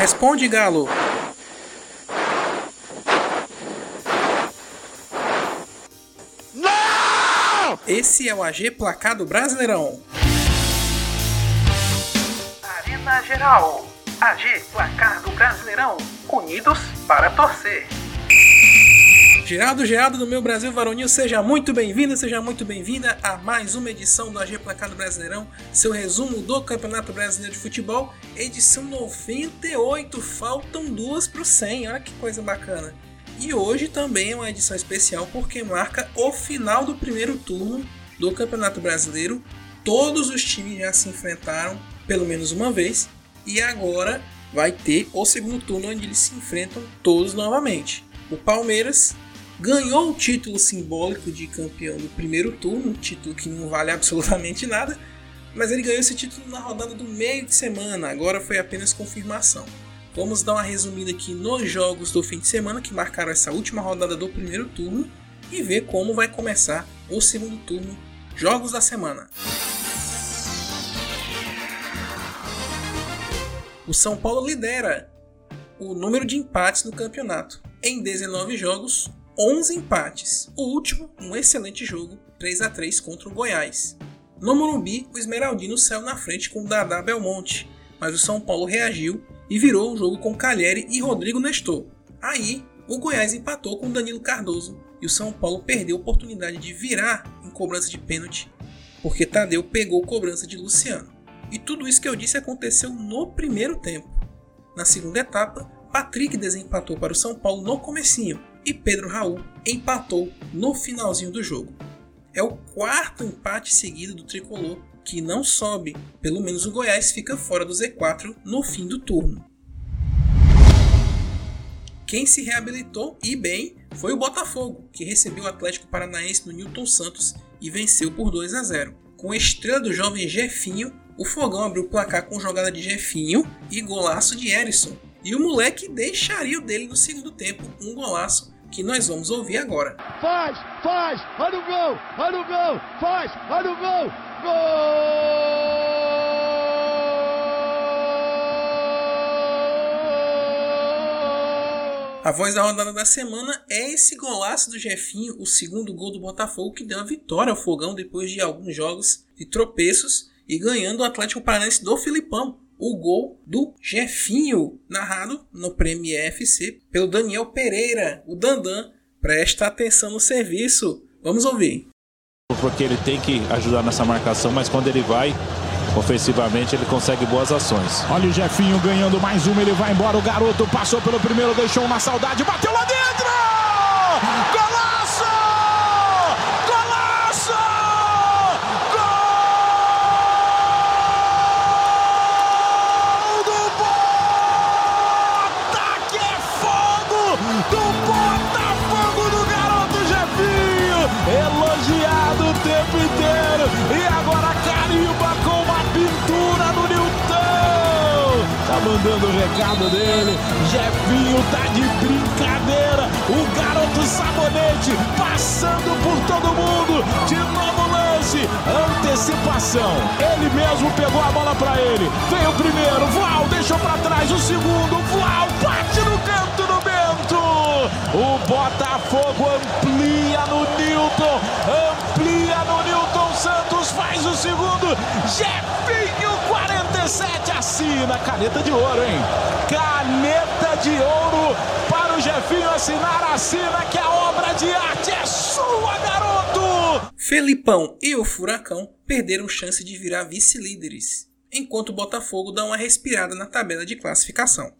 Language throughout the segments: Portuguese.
Responde, Galo. Não! Esse é o AG Placado Brasileirão. Arena Geral. AG Placado Brasileirão. Unidos para torcer. Geraldo Geraldo do meu Brasil Varonil, seja muito bem-vindo, seja muito bem-vinda a mais uma edição do AG Placado Brasileirão, seu resumo do Campeonato Brasileiro de Futebol, edição 98, faltam duas para o 100, olha que coisa bacana. E hoje também é uma edição especial porque marca o final do primeiro turno do Campeonato Brasileiro. Todos os times já se enfrentaram pelo menos uma vez e agora vai ter o segundo turno onde eles se enfrentam todos novamente. O Palmeiras ganhou o título simbólico de campeão do primeiro turno, título que não vale absolutamente nada, mas ele ganhou esse título na rodada do meio de semana, agora foi apenas confirmação. Vamos dar uma resumida aqui nos jogos do fim de semana que marcaram essa última rodada do primeiro turno e ver como vai começar o segundo turno, jogos da semana. O São Paulo lidera o número de empates no campeonato. Em 19 jogos, 11 empates. O último, um excelente jogo, 3 a 3 contra o Goiás. No Morumbi, o Esmeraldino saiu na frente com o Dadá Belmonte, mas o São Paulo reagiu e virou o jogo com Calheri e Rodrigo Nestor. Aí, o Goiás empatou com Danilo Cardoso e o São Paulo perdeu a oportunidade de virar em cobrança de pênalti, porque Tadeu pegou cobrança de Luciano. E tudo isso que eu disse aconteceu no primeiro tempo. Na segunda etapa, Patrick desempatou para o São Paulo no comecinho e Pedro Raul empatou no finalzinho do jogo. É o quarto empate seguido do tricolor que não sobe, pelo menos o Goiás fica fora do Z4 no fim do turno. Quem se reabilitou e bem foi o Botafogo, que recebeu o Atlético Paranaense no Newton Santos e venceu por 2 a 0. Com a estrela do jovem Jefinho, o Fogão abriu o placar com jogada de Jefinho e golaço de Erisson. E o moleque deixaria o dele no segundo tempo, um golaço que nós vamos ouvir agora. Faz, faz, olha o gol, olha o gol, faz, olha o gol, gol! A voz da rodada da semana é esse golaço do Jefinho, o segundo gol do Botafogo que deu a vitória ao Fogão depois de alguns jogos de tropeços e ganhando o Atlético Paranaense do Filipão. O gol do Jefinho, narrado no Prêmio FC pelo Daniel Pereira, o Dandan. Presta atenção no serviço. Vamos ouvir. Porque ele tem que ajudar nessa marcação, mas quando ele vai ofensivamente, ele consegue boas ações. Olha o Jefinho ganhando mais uma, ele vai embora. O garoto passou pelo primeiro, deixou uma saudade, bateu lá dentro! Mandando o recado dele. Jefinho tá de brincadeira. O garoto sabonete passando por todo mundo. De novo lance. Antecipação. Ele mesmo pegou a bola pra ele. Veio o primeiro. Vlau deixou pra trás. O segundo. Vlau bate no canto do Bento. O Botafogo amplia no Newton. Amplia no Newton Santos. Faz o segundo. Jefinho 47 assina. Caneta de ouro, hein? Caneta de ouro para o Jefinho assinar. Assina que a obra de arte é sua, garoto! Felipão e o Furacão perderam chance de virar vice-líderes, enquanto o Botafogo dá uma respirada na tabela de classificação.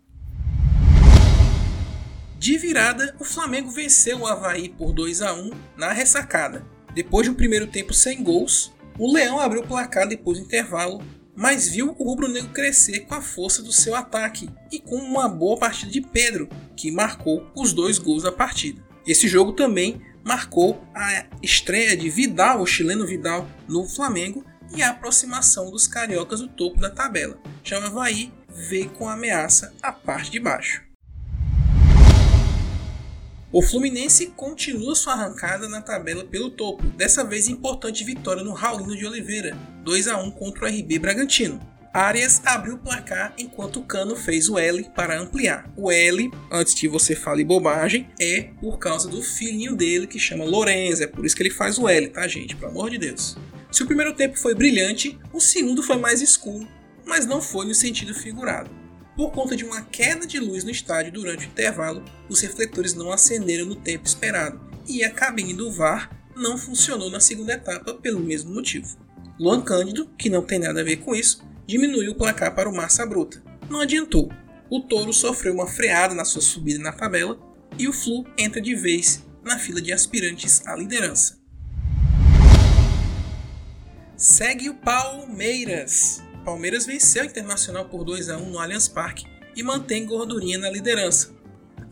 De virada, o Flamengo venceu o Havaí por 2 a 1 na ressacada. Depois de um primeiro tempo sem gols, o Leão abriu o placar depois do intervalo mas viu o rubro-negro crescer com a força do seu ataque e com uma boa partida de Pedro, que marcou os dois gols da partida. Esse jogo também marcou a estreia de Vidal, o chileno Vidal, no Flamengo e a aproximação dos cariocas do topo da tabela. Já o Havaí veio com ameaça à parte de baixo. O Fluminense continua sua arrancada na tabela pelo topo, dessa vez importante vitória no Raulino de Oliveira, 2 a 1 contra o RB Bragantino. Arias abriu o placar enquanto o Cano fez o L para ampliar. O L, antes que você fale bobagem, é por causa do filhinho dele que chama Lorenzo, é por isso que ele faz o L, tá gente? Pelo amor de Deus. Se o primeiro tempo foi brilhante, o segundo foi mais escuro, mas não foi no sentido figurado. Por conta de uma queda de luz no estádio durante o intervalo, os refletores não acenderam no tempo esperado e a cabine do VAR não funcionou na segunda etapa pelo mesmo motivo. Luan Cândido, que não tem nada a ver com isso, diminuiu o placar para o Massa Bruta. Não adiantou. O Touro sofreu uma freada na sua subida na tabela e o Flu entra de vez na fila de aspirantes à liderança. Segue o Palmeiras. Palmeiras venceu o Internacional por 2 a 1 no Allianz Parque e mantém gordurinha na liderança.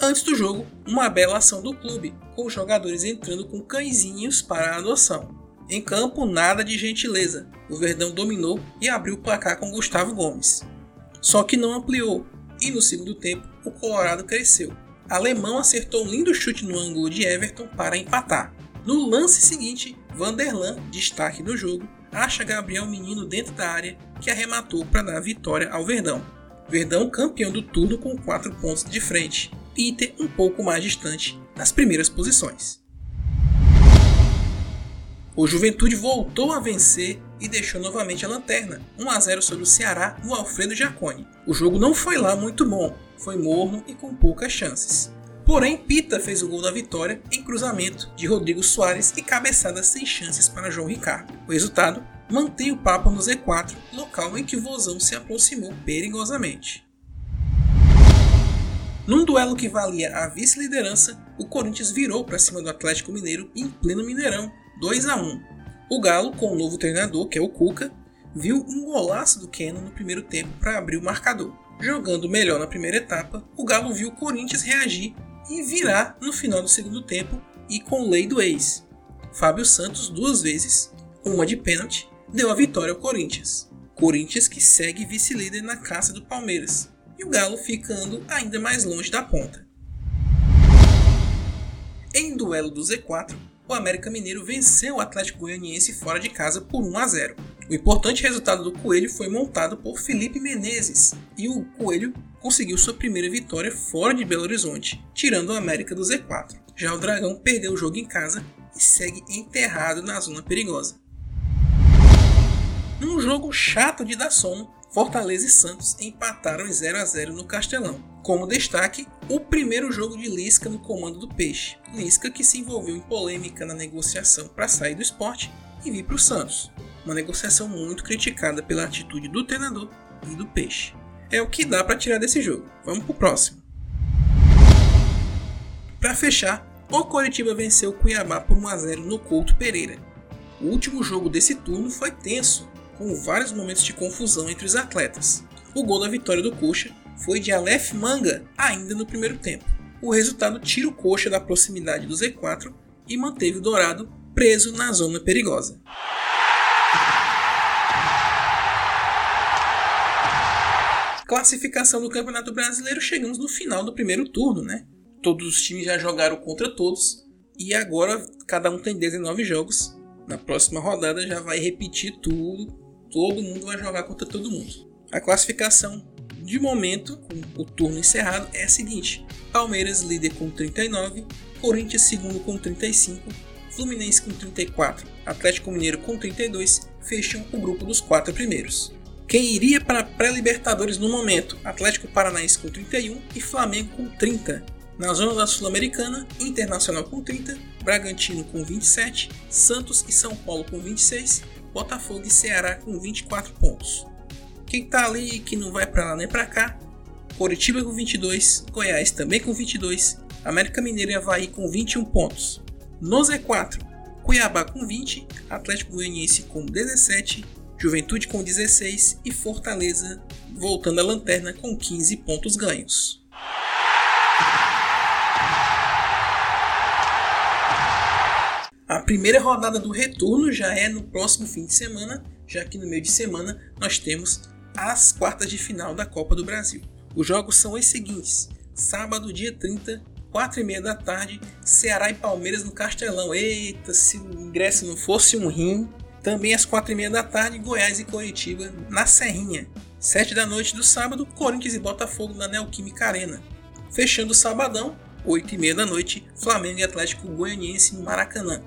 Antes do jogo, uma bela ação do clube, com os jogadores entrando com cãezinhos para a adoção. Em campo, nada de gentileza. O Verdão dominou e abriu o placar com Gustavo Gomes. Só que não ampliou, e no segundo tempo o Colorado cresceu. Alemão acertou um lindo chute no ângulo de Everton para empatar. No lance seguinte, Vanderlan, destaque do jogo, acha Gabriel Menino dentro da área que arrematou para dar vitória ao Verdão. Verdão campeão do tudo com 4 pontos de frente, Inter um pouco mais distante nas primeiras posições. O Juventude voltou a vencer e deixou novamente a lanterna, 1 a 0 sobre o Ceará no Alfredo Jaconi. O jogo não foi lá muito bom, foi morno e com poucas chances. Porém, Pita fez o gol da vitória em cruzamento de Rodrigo Soares e cabeçada sem chances para João Ricardo. O resultado mantém o papo no Z4, local em que o Vozão se aproximou perigosamente. Num duelo que valia a vice-liderança, o Corinthians virou para cima do Atlético Mineiro em pleno Mineirão 2 a 1. O Galo, com o novo treinador, que é o Cuca, viu um golaço do Keno no primeiro tempo para abrir o marcador. Jogando melhor na primeira etapa, o Galo viu o Corinthians reagir e virar no final do segundo tempo e com lei do ex. Fábio Santos duas vezes, uma de pênalti, deu a vitória ao Corinthians. Corinthians que segue vice-líder na caça do Palmeiras e o Galo ficando ainda mais longe da ponta. Em duelo do Z4, o América Mineiro venceu o Atlético Goianiense fora de casa por 1 a 0. O importante resultado do Coelho foi montado por Felipe Menezes e o Coelho conseguiu sua primeira vitória fora de Belo Horizonte, tirando o América do Z4. Já o Dragão perdeu o jogo em casa e segue enterrado na zona perigosa. Num jogo chato de dar sono, Fortaleza e Santos empataram em 0 a 0 no Castelão. Como destaque, o primeiro jogo de Lisca no comando do Peixe. Lisca que se envolveu em polêmica na negociação para sair do esporte e vir para o Santos. Uma negociação muito criticada pela atitude do treinador e do Peixe. É o que dá para tirar desse jogo. Vamos pro próximo. Para fechar, o Coritiba venceu o Cuiabá por 1 a 0 no Couto Pereira. O último jogo desse turno foi tenso, com vários momentos de confusão entre os atletas. O gol da vitória do Coxa foi de Aleph Manga ainda no primeiro tempo. O resultado tira o Coxa da proximidade do Z4 e manteve o Dourado preso na zona perigosa. Classificação do Campeonato Brasileiro, chegamos no final do primeiro turno, né? Todos os times já jogaram contra todos e agora cada um tem 19 jogos. Na próxima rodada já vai repetir tudo todo mundo vai jogar contra todo mundo. A classificação de momento, com o turno encerrado, é a seguinte: Palmeiras líder com 39, Corinthians segundo com 35, Fluminense com 34, Atlético Mineiro com 32 fecham o grupo dos quatro primeiros. Quem iria para a pré-Libertadores no momento? Atlético Paranaense com 31 e Flamengo com 30. Na zona da Sul-Americana, Internacional com 30, Bragantino com 27, Santos e São Paulo com 26 Botafogo e Ceará com 24 pontos. Quem tá ali que não vai para lá nem para cá? Coritiba com 22, Goiás também com 22, América Mineiro e Havaí com 21 pontos. No Z4, Cuiabá com 20, Atlético Goianiense com 17, Juventude com 16 e Fortaleza voltando à lanterna com 15 pontos ganhos. A primeira rodada do retorno já é no próximo fim de semana, já que no meio de semana nós temos as quartas de final da Copa do Brasil. Os jogos são os seguintes: sábado, dia 30, 4 e meia da tarde, Ceará e Palmeiras no Castelão. Eita, se o ingresso não fosse um rim. Também às 4 e meia da tarde, Goiás e Coritiba na Serrinha. 7 da noite do sábado, Corinthians e Botafogo na Neoquímica Arena. Fechando o sabadão, 8 e meia da noite, Flamengo e Atlético Goianiense no Maracanã.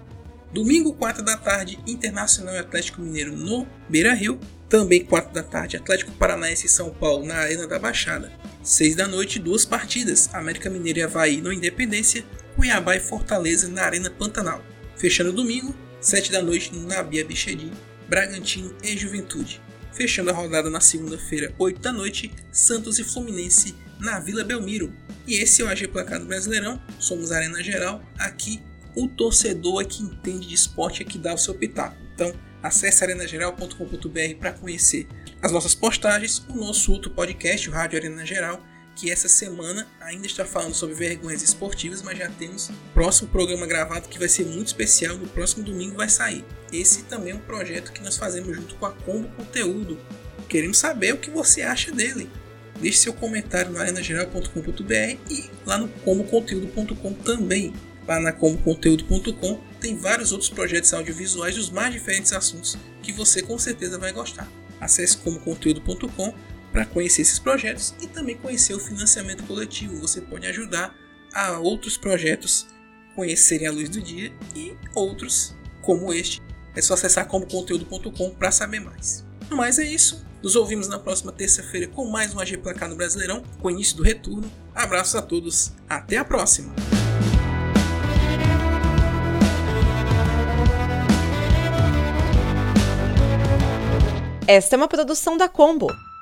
Domingo, 4 da tarde, Internacional e Atlético Mineiro no Beira Rio. Também 4 da tarde, Atlético Paranaense e São Paulo na Arena da Baixada. 6 da noite, duas partidas, América Mineiro e Havaí no Independência, Cuiabá e Fortaleza na Arena Pantanal. Fechando domingo, 7 da noite, na Bia Bichedi, Bragantino e Juventude. Fechando a rodada na segunda-feira, 8 da noite, Santos e Fluminense na Vila Belmiro. E esse é o AG Placado Brasileirão, somos Arena Geral, aqui o torcedor é que entende de esporte é que dá o seu pitaco. Então, acesse arenageral.com.br para conhecer as nossas postagens, o nosso outro podcast, o Rádio Arena Geral, que essa semana ainda está falando sobre vergonhas esportivas, mas já temos o próximo programa gravado que vai ser muito especial, no próximo domingo vai sair. Esse também é um projeto que nós fazemos junto com a Combo Conteúdo. Queremos saber o que você acha dele. Deixe seu comentário no arenageral.com.br e lá no comboconteúdo.com também lá na comboconteúdo.com tem vários outros projetos audiovisuais dos mais diferentes assuntos que você com certeza vai gostar. Acesse comboconteúdo.com para conhecer esses projetos e também conhecer o financiamento coletivo. Você pode ajudar a outros projetos conhecerem a luz do dia e outros como este. É só acessar comboconteúdo.com para saber mais. No mais é isso. Nos ouvimos na próxima terça-feira com mais um AG Placar no Brasileirão, com o início do retorno. Abraços a todos, até a próxima! Esta é uma produção da Combo.